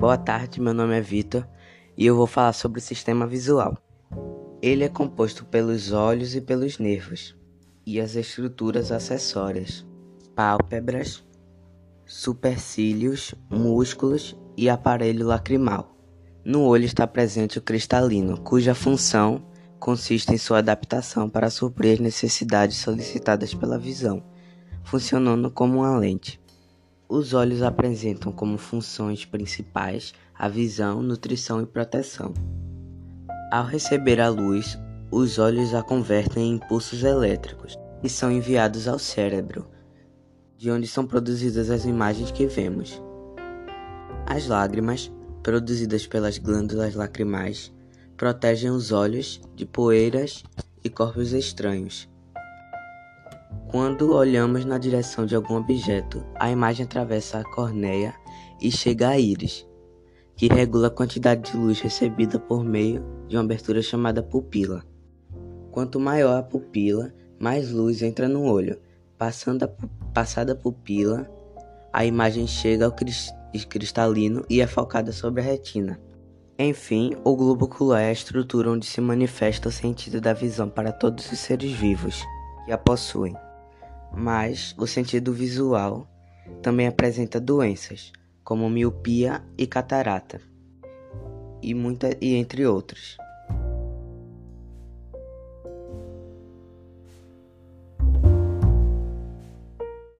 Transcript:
Boa tarde, meu nome é Vitor e eu vou falar sobre o sistema visual. Ele é composto pelos olhos e pelos nervos e as estruturas acessórias, pálpebras, supercílios, músculos e aparelho lacrimal. No olho está presente o cristalino, cuja função consiste em sua adaptação para suprir as necessidades solicitadas pela visão, funcionando como uma lente. Os olhos apresentam como funções principais a visão, nutrição e proteção. Ao receber a luz, os olhos a convertem em impulsos elétricos e são enviados ao cérebro, de onde são produzidas as imagens que vemos. As lágrimas, produzidas pelas glândulas lacrimais, protegem os olhos de poeiras e corpos estranhos quando olhamos na direção de algum objeto, a imagem atravessa a corneia e chega à íris, que regula a quantidade de luz recebida por meio de uma abertura chamada pupila. Quanto maior a pupila, mais luz entra no olho. Passando a, passada a pupila, a imagem chega ao cristalino e é focada sobre a retina. Enfim, o globo ocular é a estrutura onde se manifesta o sentido da visão para todos os seres vivos que a possuem mas o sentido visual também apresenta doenças, como miopia e catarata, e, muita, e entre outros.